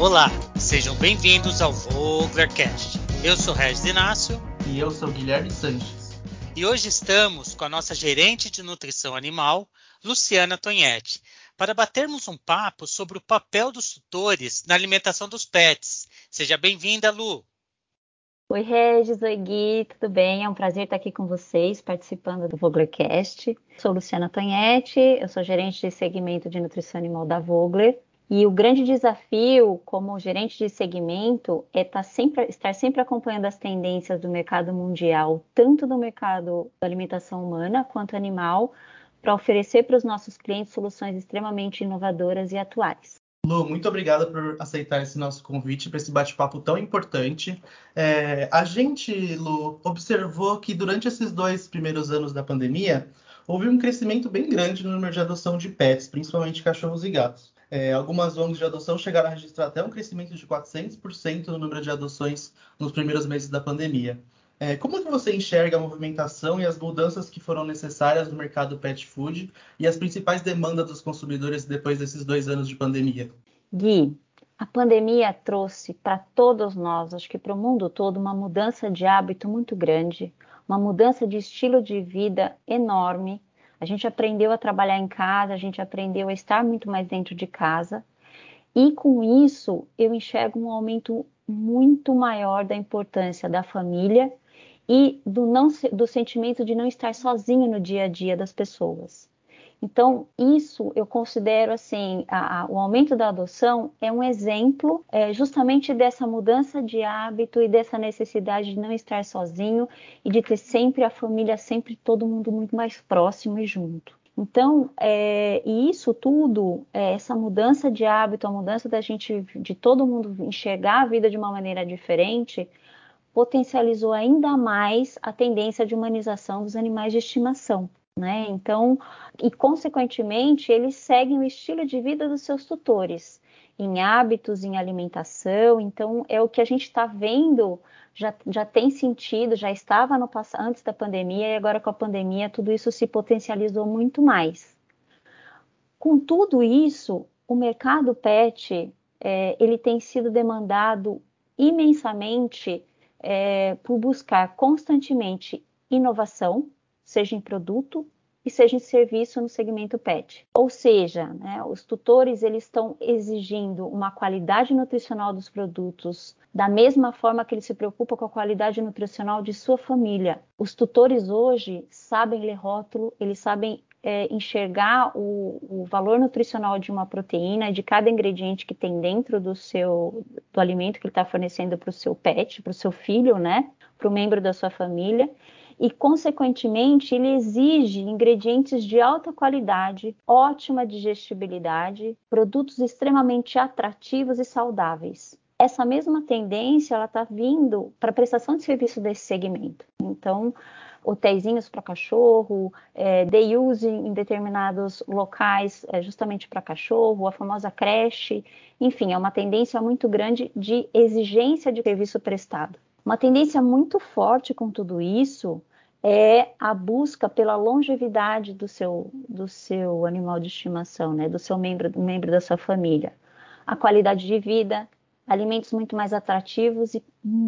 Olá, sejam bem-vindos ao Voglercast. Eu sou Regis Inácio. E eu sou Guilherme Sanches. E hoje estamos com a nossa gerente de nutrição animal, Luciana Tonhetti, para batermos um papo sobre o papel dos tutores na alimentação dos pets. Seja bem-vinda, Lu. Oi, Regis, oi, Gui, tudo bem? É um prazer estar aqui com vocês, participando do Voglercast. Sou Luciana Tonhetti, eu sou gerente de segmento de nutrição animal da Vogler. E o grande desafio como gerente de segmento é estar tá sempre, estar sempre acompanhando as tendências do mercado mundial, tanto do mercado da alimentação humana quanto animal, para oferecer para os nossos clientes soluções extremamente inovadoras e atuais. Lu, muito obrigada por aceitar esse nosso convite para esse bate-papo tão importante. É, a gente, Lu, observou que durante esses dois primeiros anos da pandemia, houve um crescimento bem grande no número de adoção de pets, principalmente cachorros e gatos. É, algumas ONGs de adoção chegaram a registrar até um crescimento de 400% no número de adoções nos primeiros meses da pandemia. É, como que você enxerga a movimentação e as mudanças que foram necessárias no mercado pet food e as principais demandas dos consumidores depois desses dois anos de pandemia? Gui, a pandemia trouxe para todos nós, acho que para o mundo todo, uma mudança de hábito muito grande, uma mudança de estilo de vida enorme, a gente aprendeu a trabalhar em casa, a gente aprendeu a estar muito mais dentro de casa. E com isso, eu enxergo um aumento muito maior da importância da família e do, não, do sentimento de não estar sozinho no dia a dia das pessoas. Então, isso eu considero assim, a, a, o aumento da adoção é um exemplo é, justamente dessa mudança de hábito e dessa necessidade de não estar sozinho e de ter sempre a família, sempre todo mundo muito mais próximo e junto. Então, é, e isso tudo, é, essa mudança de hábito, a mudança da gente, de todo mundo enxergar a vida de uma maneira diferente, potencializou ainda mais a tendência de humanização dos animais de estimação. Né? Então, e consequentemente, eles seguem o estilo de vida dos seus tutores, em hábitos, em alimentação. Então, é o que a gente está vendo, já, já tem sentido, já estava no antes da pandemia e agora com a pandemia tudo isso se potencializou muito mais. Com tudo isso, o mercado pet é, ele tem sido demandado imensamente é, por buscar constantemente inovação, seja em produto e seja em serviço no segmento PET. Ou seja, né, os tutores eles estão exigindo uma qualidade nutricional dos produtos da mesma forma que eles se preocupam com a qualidade nutricional de sua família. Os tutores hoje sabem ler rótulo, eles sabem é, enxergar o, o, valor nutricional de uma proteína, de cada ingrediente que tem dentro do seu do alimento que ele está fornecendo para o seu pet, para o seu filho, né, para o membro da sua família e, consequentemente, ele exige ingredientes de alta qualidade, ótima digestibilidade, produtos extremamente atrativos e saudáveis. Essa mesma tendência ela está vindo para a prestação de serviço desse segmento. Então, hotéisinhos para cachorro, é, day use em determinados locais é, justamente para cachorro, a famosa creche, enfim, é uma tendência muito grande de exigência de serviço prestado. Uma tendência muito forte com tudo isso é a busca pela longevidade do seu, do seu animal de estimação, né? do seu membro, membro da sua família. A qualidade de vida, alimentos muito mais atrativos e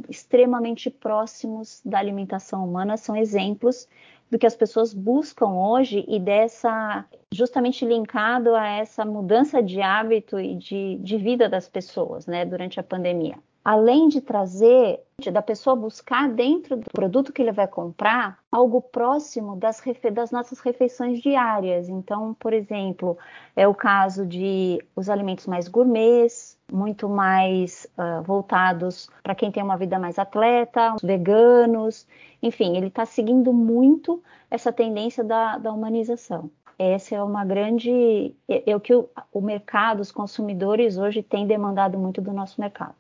extremamente próximos da alimentação humana são exemplos do que as pessoas buscam hoje e dessa justamente linkado a essa mudança de hábito e de, de vida das pessoas, né, durante a pandemia além de trazer, da pessoa buscar dentro do produto que ele vai comprar algo próximo das, das, nossas refeições diárias. Então, por exemplo, é o caso de os alimentos mais gourmets, muito mais uh, voltados para quem tem uma vida mais atleta, os veganos, enfim, ele está seguindo muito essa tendência da, da humanização essa é uma grande é, é, o que o, o mercado, os consumidores hoje têm demandado muito do nosso mercado.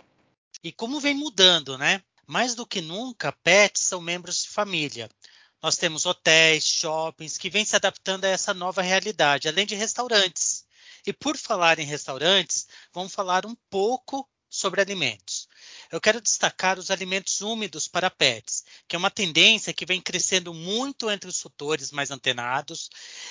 E como vem mudando, né? Mais do que nunca, pets são membros de família. Nós temos hotéis, shoppings que vêm se adaptando a essa nova realidade, além de restaurantes. E por falar em restaurantes, vamos falar um pouco sobre alimentos. Eu quero destacar os alimentos úmidos para pets, que é uma tendência que vem crescendo muito entre os tutores mais antenados.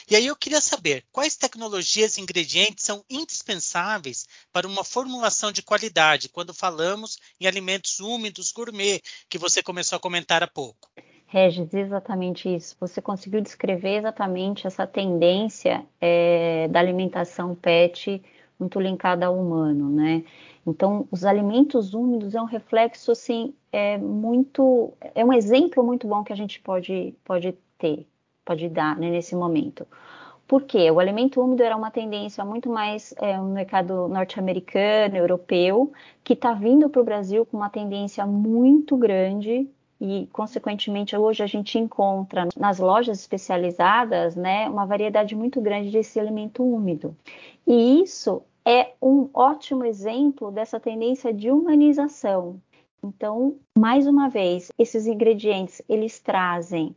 E aí eu queria saber quais tecnologias e ingredientes são indispensáveis para uma formulação de qualidade quando falamos em alimentos úmidos gourmet, que você começou a comentar há pouco. Regis, exatamente isso. Você conseguiu descrever exatamente essa tendência é, da alimentação pet muito linkada ao humano, né? Então, os alimentos úmidos é um reflexo, assim, é muito, é um exemplo muito bom que a gente pode, pode ter, pode dar né, nesse momento. Por quê? O alimento úmido era uma tendência muito mais é, no mercado norte-americano, europeu, que está vindo para o Brasil com uma tendência muito grande e, consequentemente, hoje a gente encontra nas lojas especializadas, né, uma variedade muito grande desse alimento úmido. E isso é um ótimo exemplo dessa tendência de humanização. Então, mais uma vez, esses ingredientes eles trazem,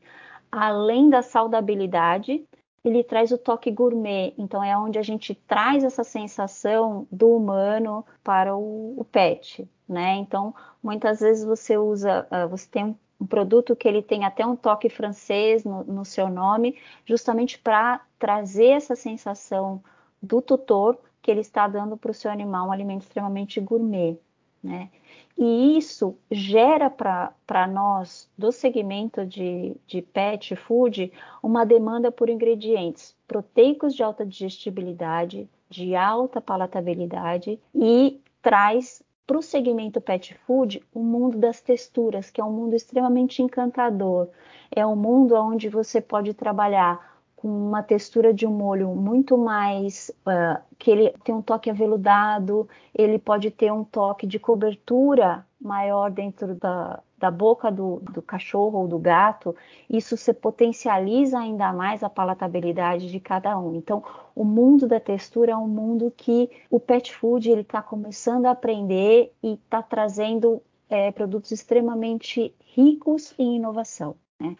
além da saudabilidade, ele traz o toque gourmet. Então, é onde a gente traz essa sensação do humano para o, o pet, né? Então, muitas vezes você usa, uh, você tem um, produto que ele tem até um toque francês no, no seu nome, justamente para trazer essa sensação do tutor que ele está dando para o seu animal um alimento extremamente gourmet, né? E isso gera para nós, do segmento de, de pet food, uma demanda por ingredientes proteicos de alta digestibilidade, de alta palatabilidade e traz para o segmento pet food o mundo das texturas, que é um mundo extremamente encantador. É um mundo onde você pode trabalhar com uma textura de um molho muito mais uh, que ele tem um toque aveludado, ele pode ter um toque de cobertura maior dentro da, da boca do, do cachorro ou do gato, isso se potencializa ainda mais a palatabilidade de cada um. Então, o mundo da textura é um mundo que o pet food ele está começando a aprender e está trazendo é, produtos extremamente ricos em inovação. Né?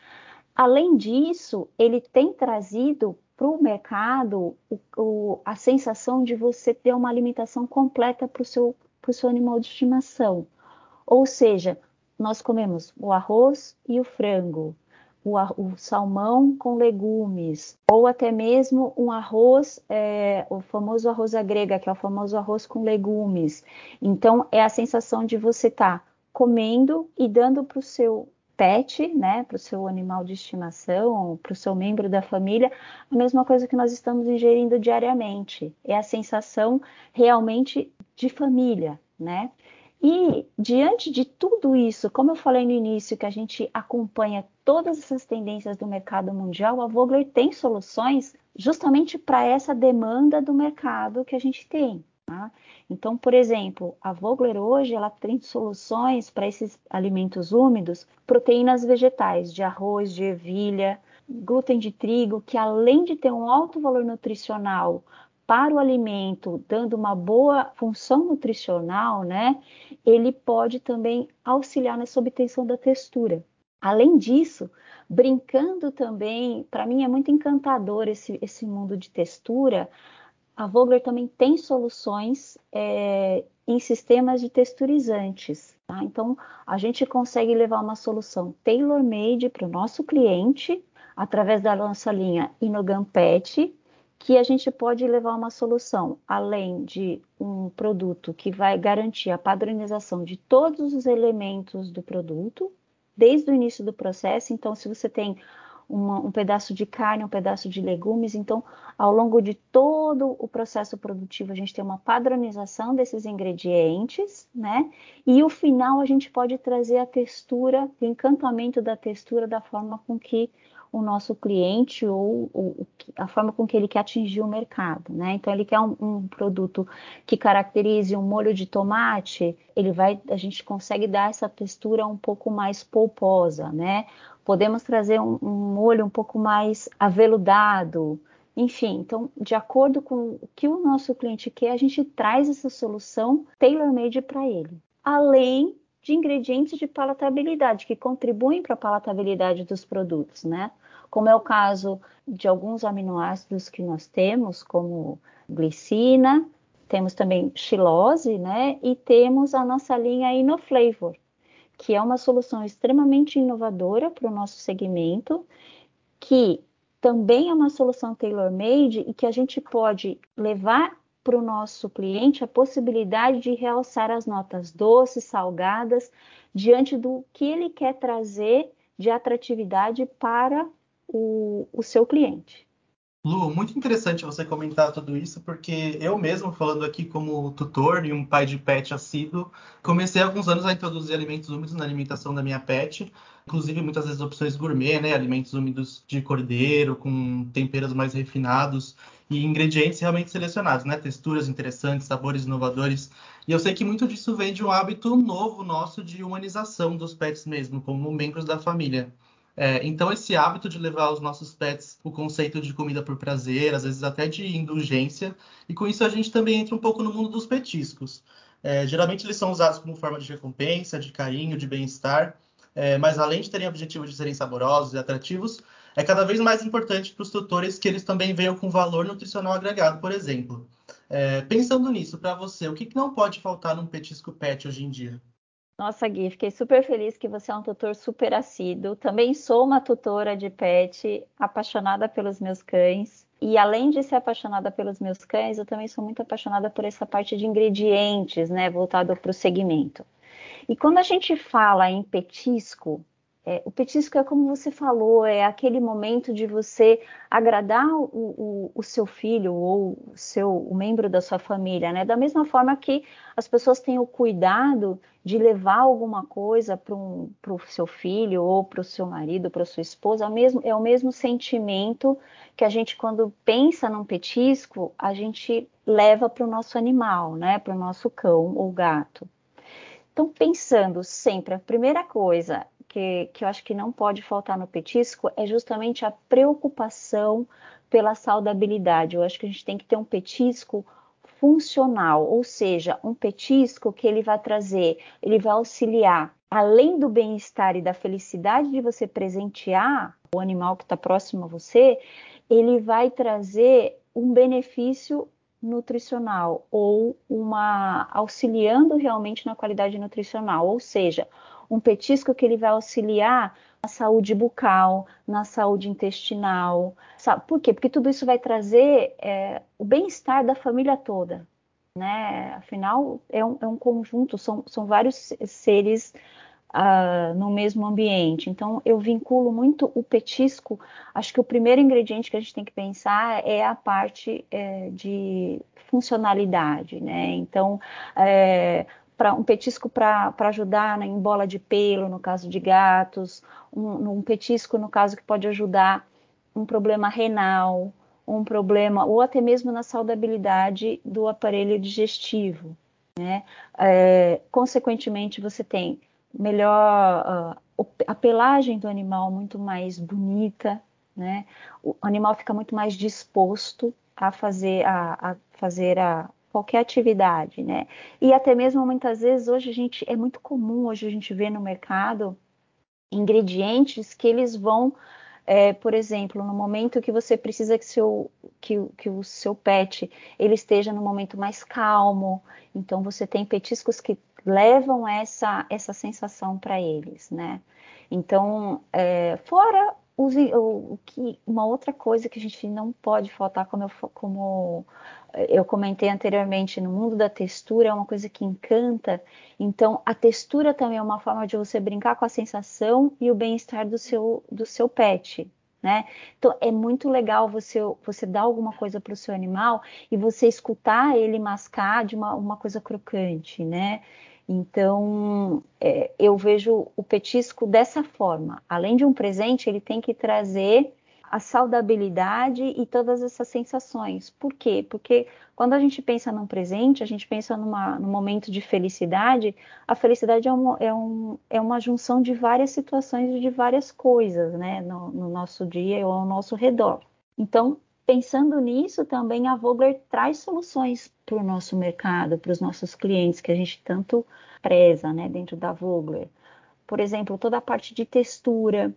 Além disso, ele tem trazido para o mercado a sensação de você ter uma alimentação completa para o seu, seu animal de estimação. Ou seja, nós comemos o arroz e o frango, o, o salmão com legumes, ou até mesmo um arroz, é, o famoso arroz grega, que é o famoso arroz com legumes. Então, é a sensação de você estar tá comendo e dando para o seu pet, né, para o seu animal de estimação, para o seu membro da família, a mesma coisa que nós estamos ingerindo diariamente. É a sensação realmente de família, né? E diante de tudo isso, como eu falei no início, que a gente acompanha todas essas tendências do mercado mundial, a Vogler tem soluções justamente para essa demanda do mercado que a gente tem. Tá? Então, por exemplo, a Vogler hoje ela tem soluções para esses alimentos úmidos, proteínas vegetais de arroz, de ervilha, glúten de trigo, que além de ter um alto valor nutricional para o alimento, dando uma boa função nutricional, né, ele pode também auxiliar nessa obtenção da textura. Além disso, brincando também, para mim é muito encantador esse, esse mundo de textura, a Vogler também tem soluções é, em sistemas de texturizantes. Tá? Então, a gente consegue levar uma solução tailor-made para o nosso cliente através da nossa linha Inogan Pet, que a gente pode levar uma solução além de um produto que vai garantir a padronização de todos os elementos do produto desde o início do processo. Então, se você tem uma, um pedaço de carne, um pedaço de legumes. Então, ao longo de todo o processo produtivo, a gente tem uma padronização desses ingredientes, né? E o final a gente pode trazer a textura, o encantamento da textura da forma com que o nosso cliente ou, ou, a forma com que ele quer atingir o mercado, né? Então ele quer um, um, produto que caracterize um molho de tomate, ele vai, a gente consegue dar essa textura um pouco mais polposa, né? Podemos trazer um, um molho um pouco mais aveludado, enfim, então, de acordo com o que o nosso cliente quer, a gente traz essa solução tailor-made para ele. Além de ingredientes de palatabilidade, que contribuem para a palatabilidade dos produtos, né? Como é o caso de alguns aminoácidos que nós temos, como glicina, temos também xilose, né? E temos a nossa linha InnoFlavor, que é uma solução extremamente inovadora para o nosso segmento, que também é uma solução tailor-made e que a gente pode levar para o nosso cliente a possibilidade de realçar as notas doces, salgadas, diante do que ele quer trazer de atratividade para o, o seu cliente. Lu, muito interessante você comentar tudo isso, porque eu mesmo, falando aqui como tutor e um pai de pet assíduo, comecei há alguns anos a introduzir alimentos úmidos na alimentação da minha pet, inclusive muitas vezes opções gourmet, né? Alimentos úmidos de cordeiro, com temperos mais refinados e ingredientes realmente selecionados, né? Texturas interessantes, sabores inovadores. E eu sei que muito disso vem de um hábito novo nosso de humanização dos pets mesmo, como membros da família. É, então, esse hábito de levar os nossos pets o conceito de comida por prazer, às vezes até de indulgência, e com isso a gente também entra um pouco no mundo dos petiscos. É, geralmente eles são usados como forma de recompensa, de carinho, de bem-estar, é, mas além de terem o objetivo de serem saborosos e atrativos, é cada vez mais importante para os tutores que eles também venham com valor nutricional agregado, por exemplo. É, pensando nisso, para você, o que, que não pode faltar num petisco pet hoje em dia? Nossa, Gui, fiquei super feliz que você é um tutor super assíduo. Também sou uma tutora de pet, apaixonada pelos meus cães. E além de ser apaixonada pelos meus cães, eu também sou muito apaixonada por essa parte de ingredientes, né, voltado para o segmento. E quando a gente fala em petisco, é, o petisco é como você falou, é aquele momento de você agradar o, o, o, seu filho ou o seu o membro da sua família, né? Da mesma forma que as pessoas têm o cuidado de levar alguma coisa para o seu filho ou para o seu marido, para sua esposa, é mesmo, é o mesmo sentimento que a gente, quando pensa num petisco, a gente leva para o nosso animal, né? Para o nosso cão ou gato. Então, pensando sempre, a primeira coisa que, que eu acho que não pode faltar no petisco é justamente a preocupação pela saudabilidade. Eu acho que a gente tem que ter um petisco funcional, ou seja, um petisco que ele vai trazer, ele vai auxiliar, além do bem-estar e da felicidade de você presentear o animal que está próximo a você, ele vai trazer um benefício nutricional ou uma auxiliando realmente na qualidade nutricional, ou seja, um petisco que ele vai auxiliar na saúde bucal, na saúde intestinal. Sabe? Por quê? Porque tudo isso vai trazer é, o bem-estar da família toda. Né? Afinal, é um, é um conjunto, são, são vários seres uh, no mesmo ambiente. Então, eu vinculo muito o petisco. Acho que o primeiro ingrediente que a gente tem que pensar é a parte é, de funcionalidade, né? Então, é, para um petisco para ajudar né, em bola de pelo, no caso de gatos, um, um, petisco, no caso, que pode ajudar um problema renal, um problema, ou até mesmo na saudabilidade do aparelho digestivo. Né? É, consequentemente, você tem melhor uh, a pelagem do animal muito mais bonita, né? O animal fica muito mais disposto a fazer a, a fazer a qualquer atividade, né? E até mesmo muitas vezes hoje a gente é muito comum hoje a gente ver no mercado ingredientes que eles vão é, por exemplo, no momento que você precisa que, seu, que, que, o seu pet ele esteja no momento mais calmo, então você tem petiscos que levam essa, essa sensação para eles, né? Então, é, fora o, que, uma outra coisa que a gente não pode faltar, como eu, como eu comentei anteriormente, no mundo da textura é uma coisa que encanta. Então, a textura também é uma forma de você brincar com a sensação e o bem-estar do seu, do seu pet. Né? Então, é muito legal você, você dar alguma coisa para o seu animal e você escutar ele mascar de uma, uma coisa crocante, né? Então, é, eu vejo o petisco dessa forma. Além de um presente, ele tem que trazer a saudabilidade e todas essas sensações. Por quê? Porque quando a gente pensa num presente, a gente pensa numa, num momento de felicidade, a felicidade é, um, é, um, é uma junção de várias situações e de várias coisas, né, no, no nosso dia ou ao nosso redor. Então, pensando nisso, também a Vogler traz soluções para o nosso mercado, para os nossos clientes, que a gente tanto preza né, dentro da Vogler. Por exemplo, toda a parte de textura,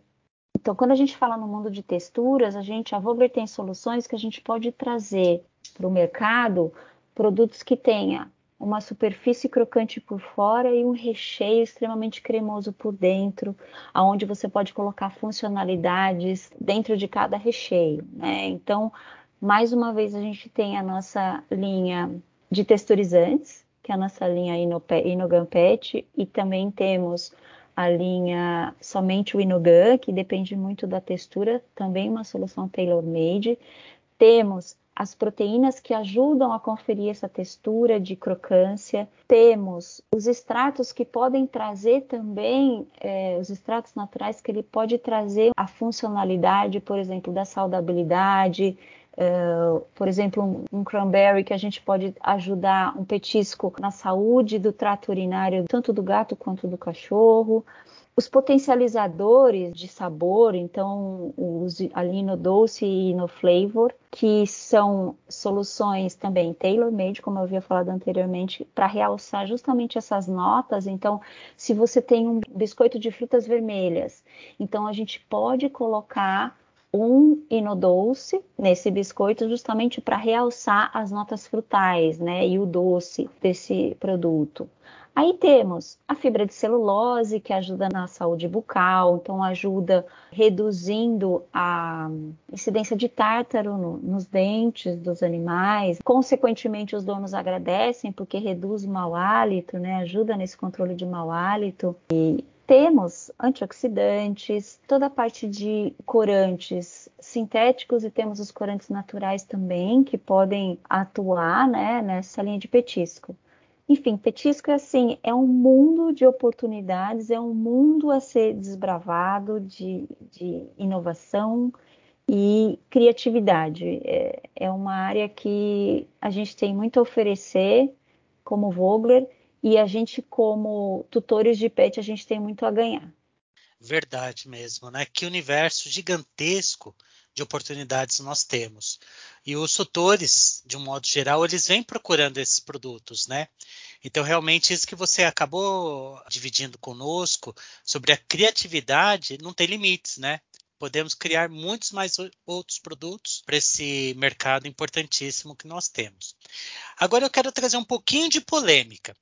então, quando a gente fala no mundo de texturas, a gente, a Vogler tem soluções que a gente pode trazer para o mercado produtos que tenha uma superfície crocante por fora e um recheio extremamente cremoso por dentro, aonde você pode colocar funcionalidades dentro de cada recheio, né? Então, mais uma vez a gente tem a nossa linha de texturizantes, que é a nossa linha Inogan Pet, e também temos a linha somente o Inogan, que depende muito da textura, também uma solução tailor-made. Temos as proteínas que ajudam a conferir essa textura de crocância. Temos os extratos que podem trazer também, é, os extratos naturais que ele pode trazer a funcionalidade, por exemplo, da saudabilidade, Uh, por exemplo, um, um, cranberry que a gente pode ajudar um petisco na saúde do trato urinário, tanto do gato quanto do cachorro. Os potencializadores de sabor, então os ali no doce e no flavor, que são soluções também tailor-made, como eu havia falado anteriormente, para realçar justamente essas notas. Então, se você tem um biscoito de frutas vermelhas, então a gente pode colocar um inodouce nesse biscoito justamente para realçar as notas frutais, né, e o doce desse produto. Aí temos a fibra de celulose, que ajuda na saúde bucal, então ajuda reduzindo a incidência de tártaro no, nos dentes dos animais. Consequentemente, os donos agradecem porque reduz o mau hálito, né? ajuda nesse controle de mau hálito. E temos antioxidantes, toda a parte de corantes sintéticos e temos os corantes naturais também que podem atuar né, nessa linha de petisco. Enfim, petisco é assim, é um mundo de oportunidades, é um mundo a ser desbravado de, de inovação e criatividade. É, é, uma área que a gente tem muito a oferecer como Vogler e a gente, como tutores de pet, a gente tem muito a ganhar. Verdade mesmo, né? Que universo gigantesco de oportunidades nós temos. E os tutores, de um modo geral, eles vêm procurando esses produtos, né? Então, realmente, isso que você acabou dividindo conosco sobre a criatividade não tem limites, né? Podemos criar muitos mais outros produtos para esse mercado importantíssimo que nós temos. Agora eu quero trazer um pouquinho de polêmica,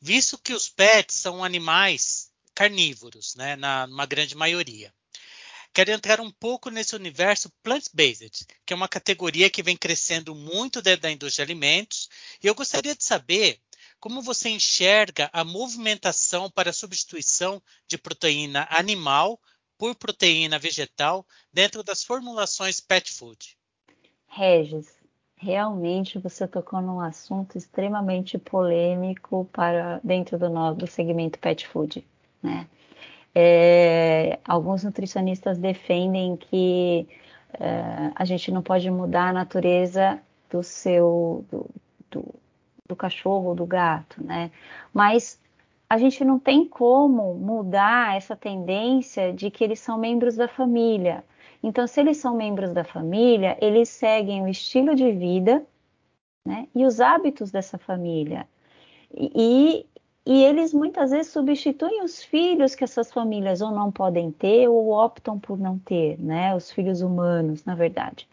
visto que os pets são animais carnívoros, né, na uma grande maioria. Quero entrar um pouco nesse universo plant-based, que é uma categoria que vem crescendo muito dentro da indústria de alimentos, e eu gostaria de saber como você enxerga a movimentação para a substituição de proteína animal por proteína vegetal dentro das formulações pet food. Regis, realmente você tocou num assunto extremamente polêmico para dentro do, do segmento pet food, né? É, alguns nutricionistas defendem que é, a gente não pode mudar a natureza do seu do, do, do cachorro ou do gato, né? Mas a gente não tem como mudar essa tendência de que eles são membros da família. Então, se eles são membros da família, eles seguem o estilo de vida né, e os hábitos dessa família. E, e eles muitas vezes substituem os filhos que essas famílias ou não podem ter ou optam por não ter, né? Os filhos humanos, na verdade.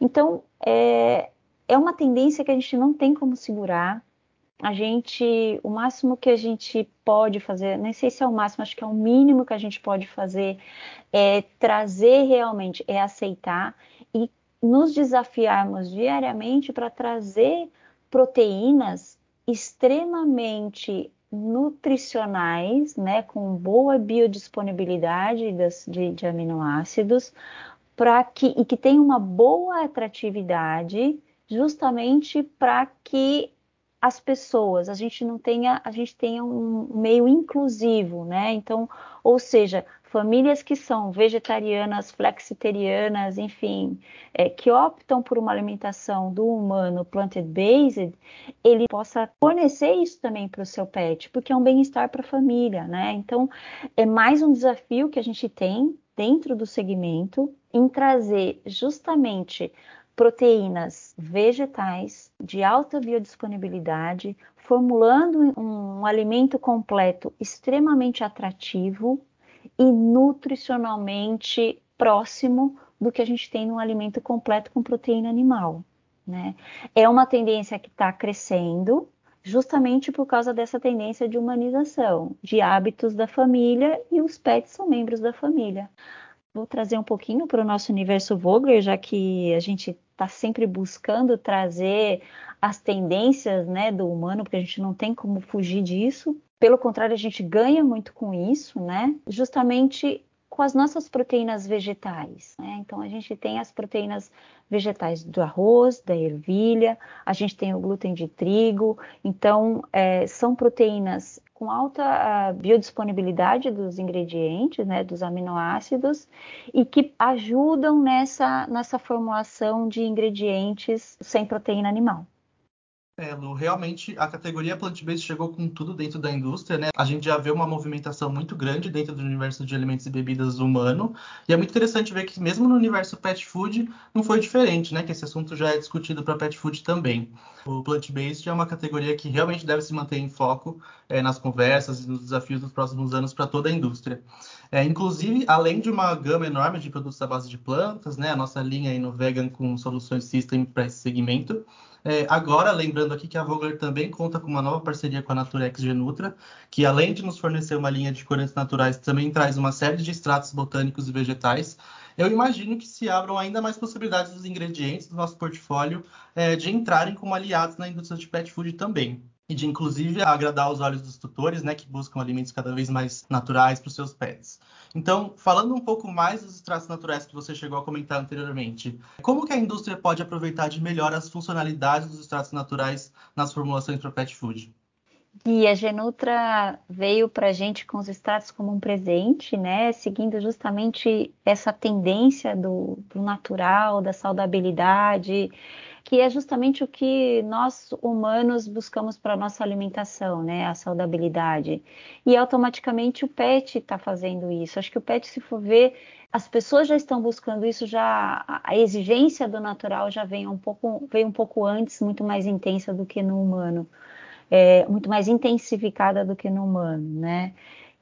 Então, é, é uma tendência que a gente não tem como segurar. A gente, o máximo que a gente pode fazer, nem sei se é o máximo, acho que é o mínimo que a gente pode fazer, é trazer realmente, é aceitar e nos desafiarmos diariamente para trazer proteínas extremamente nutricionais, né, com boa biodisponibilidade das, de, de aminoácidos, para que e que tem uma boa atratividade, justamente para que as pessoas, a gente não tenha, a gente tenha um meio inclusivo, né? Então, ou seja, famílias que são vegetarianas, flexitarianas, enfim, é, que optam por uma alimentação do humano plant-based, ele possa fornecer isso também para o seu pet, porque é um bem-estar para a família, né? Então, é mais um desafio que a gente tem dentro do segmento em trazer justamente proteínas vegetais de alta biodisponibilidade, formulando um, um alimento completo extremamente atrativo e nutricionalmente próximo do que a gente tem num alimento completo com proteína animal. Né? É uma tendência que está crescendo, justamente por causa dessa tendência de humanização, de hábitos da família e os pets são membros da família. Vou trazer um pouquinho para o nosso universo Vogler, já que a gente está sempre buscando trazer as tendências né, do humano, porque a gente não tem como fugir disso. Pelo contrário, a gente ganha muito com isso, né? Justamente com as nossas proteínas vegetais. Né? Então, a gente tem as proteínas vegetais do arroz, da ervilha, a gente tem o glúten de trigo. Então, é, são proteínas com alta biodisponibilidade dos ingredientes, né, dos aminoácidos, e que ajudam nessa, nessa formulação de ingredientes sem proteína animal. É, Lu, realmente a categoria plant-based chegou com tudo dentro da indústria, né? A gente já vê uma movimentação muito grande dentro do universo de alimentos e bebidas humano, e é muito interessante ver que mesmo no universo pet food não foi diferente, né? Que esse assunto já é discutido para pet food também. O plant-based é uma categoria que realmente deve se manter em foco é, nas conversas e nos desafios dos próximos anos para toda a indústria. É, inclusive, além de uma gama enorme de produtos à base de plantas, né? A nossa linha aí no Vegan com soluções System para esse segmento, é, agora, lembrando aqui que a Vogler também conta com uma nova parceria com a Naturex Genutra, que além de nos fornecer uma linha de corantes naturais, também traz uma série de extratos botânicos e vegetais. Eu imagino que se abram ainda mais possibilidades dos ingredientes do nosso portfólio é, de entrarem como aliados na indústria de pet food também e de inclusive agradar os olhos dos tutores, né, que buscam alimentos cada vez mais naturais para os seus pets. Então, falando um pouco mais dos extratos naturais que você chegou a comentar anteriormente, como que a indústria pode aproveitar de melhor as funcionalidades dos extratos naturais nas formulações para pet food? E a Genutra veio para a gente com os extratos como um presente, né? Seguindo justamente essa tendência do, do natural, da saudabilidade, que é justamente o que nós humanos buscamos para nossa alimentação, né? A saudabilidade. E automaticamente o PET está fazendo isso. Acho que o PET, se for ver, as pessoas já estão buscando isso, já a exigência do natural já vem um pouco, veio um pouco antes, muito mais intensa do que no humano, é, muito mais intensificada do que no humano, né?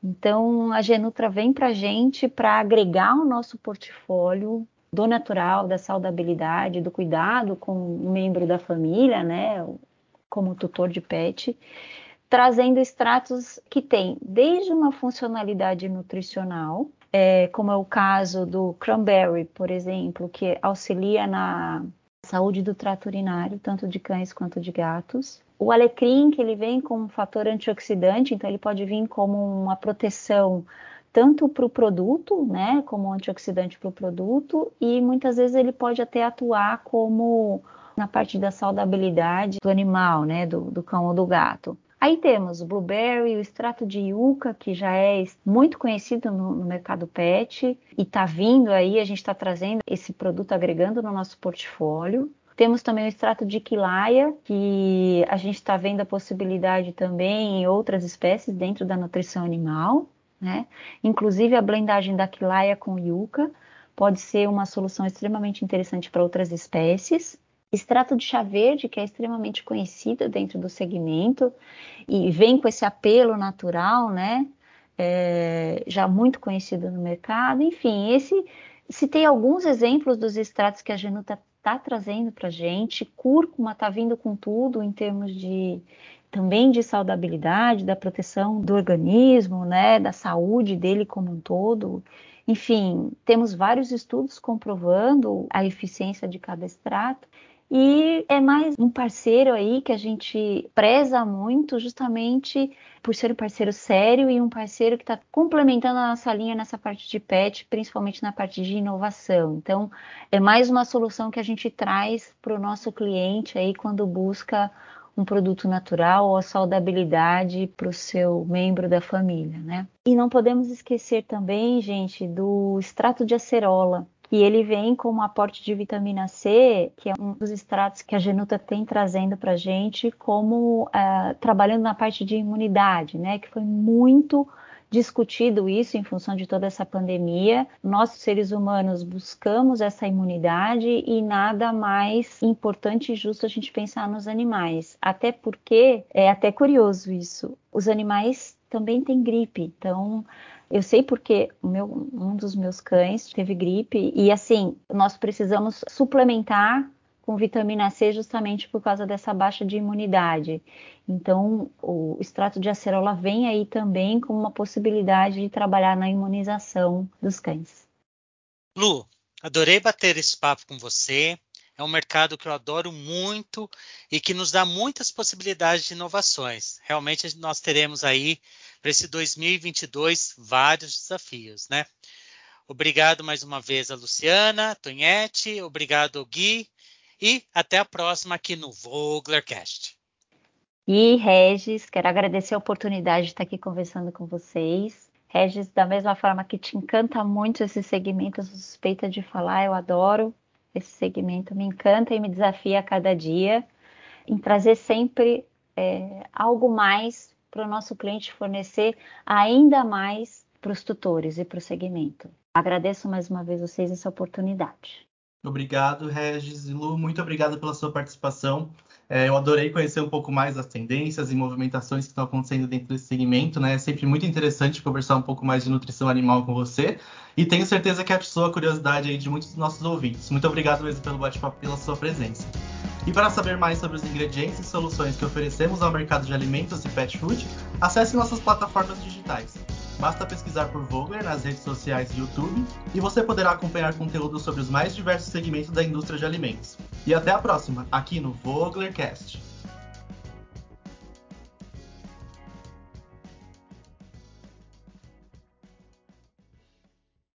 Então a Genutra vem para a gente para agregar o nosso portfólio do natural, da saudabilidade, do cuidado com um membro da família, né, como tutor de pet, trazendo extratos que têm desde uma funcionalidade nutricional, é, como é o caso do cranberry, por exemplo, que auxilia na saúde do trato urinário, tanto de cães quanto de gatos. O alecrim, que ele vem como um fator antioxidante, então ele pode vir como uma proteção tanto para o produto, né, como antioxidante para o produto, e muitas vezes ele pode até atuar como na parte da saudabilidade do animal, né, do, do cão ou do gato. Aí temos o blueberry, o extrato de yucca, que já é muito conhecido no, no mercado pet e está vindo aí, a gente está trazendo esse produto agregando no nosso portfólio. Temos também o extrato de quilaia, que a gente está vendo a possibilidade também em outras espécies dentro da nutrição animal né? Inclusive a blendagem da quilaia com yuca pode ser uma solução extremamente interessante para outras espécies. Extrato de chá verde, que é extremamente conhecido dentro do segmento e vem com esse apelo natural, né? É, já muito conhecido no mercado. Enfim, esse citei alguns exemplos dos extratos que a Genuta está trazendo para a gente. Cúrcuma está vindo com tudo em termos de também de saudabilidade, da proteção do organismo, né, da saúde dele como um todo. Enfim, temos vários estudos comprovando a eficiência de cada extrato. E é mais um parceiro aí que a gente preza muito, justamente por ser um parceiro sério e um parceiro que está complementando a nossa linha nessa parte de pet, principalmente na parte de inovação. Então, é mais uma solução que a gente traz para o nosso cliente aí quando busca um produto natural ou a saudabilidade para o seu membro da família, né? E não podemos esquecer também, gente, do extrato de acerola, que ele vem com um aporte de vitamina C, que é um dos extratos que a Genuta tem trazendo para gente, como uh, trabalhando na parte de imunidade, né? Que foi muito discutido isso em função de toda essa pandemia. Nós, seres humanos, buscamos essa imunidade e nada mais importante e justo a gente pensar nos animais. Até porque é até curioso isso. Os animais também têm gripe, então eu sei porque meu, um dos meus cães teve gripe e assim nós precisamos suplementar com vitamina C justamente por causa dessa baixa de imunidade. Então, o extrato de acerola vem aí também como uma possibilidade de trabalhar na imunização dos cães. Lu, adorei bater esse papo com você. É um mercado que eu adoro muito e que nos dá muitas possibilidades de inovações. Realmente nós teremos aí para esse 2022 vários desafios, né? Obrigado mais uma vez a Luciana, Tonhete, obrigado Gui e até a próxima aqui no Voglercast. E Regis, quero agradecer a oportunidade de estar aqui conversando com vocês. Regis, da mesma forma que te encanta muito esse segmento, eu suspeita de falar, eu adoro esse segmento me encanta e me desafia a cada dia em trazer sempre é, algo mais para o nosso cliente fornecer ainda mais para os tutores e para o segmento. Agradeço mais uma vez vocês essa oportunidade. Obrigado, Regis e Lu, muito obrigado pela sua participação. É, eu adorei conhecer um pouco mais das tendências e movimentações que estão acontecendo dentro desse segmento, né? É sempre muito interessante conversar um pouco mais de nutrição animal com você. E tenho certeza que atiçou a curiosidade aí de muitos dos nossos ouvintes. Muito obrigado mesmo pelo bate-papo pela sua presença. E para saber mais sobre os ingredientes e soluções que oferecemos ao mercado de alimentos e pet food, acesse nossas plataformas digitais. Basta pesquisar por Vogler nas redes sociais e YouTube e você poderá acompanhar conteúdo sobre os mais diversos segmentos da indústria de alimentos. E até a próxima, aqui no VoglerCast.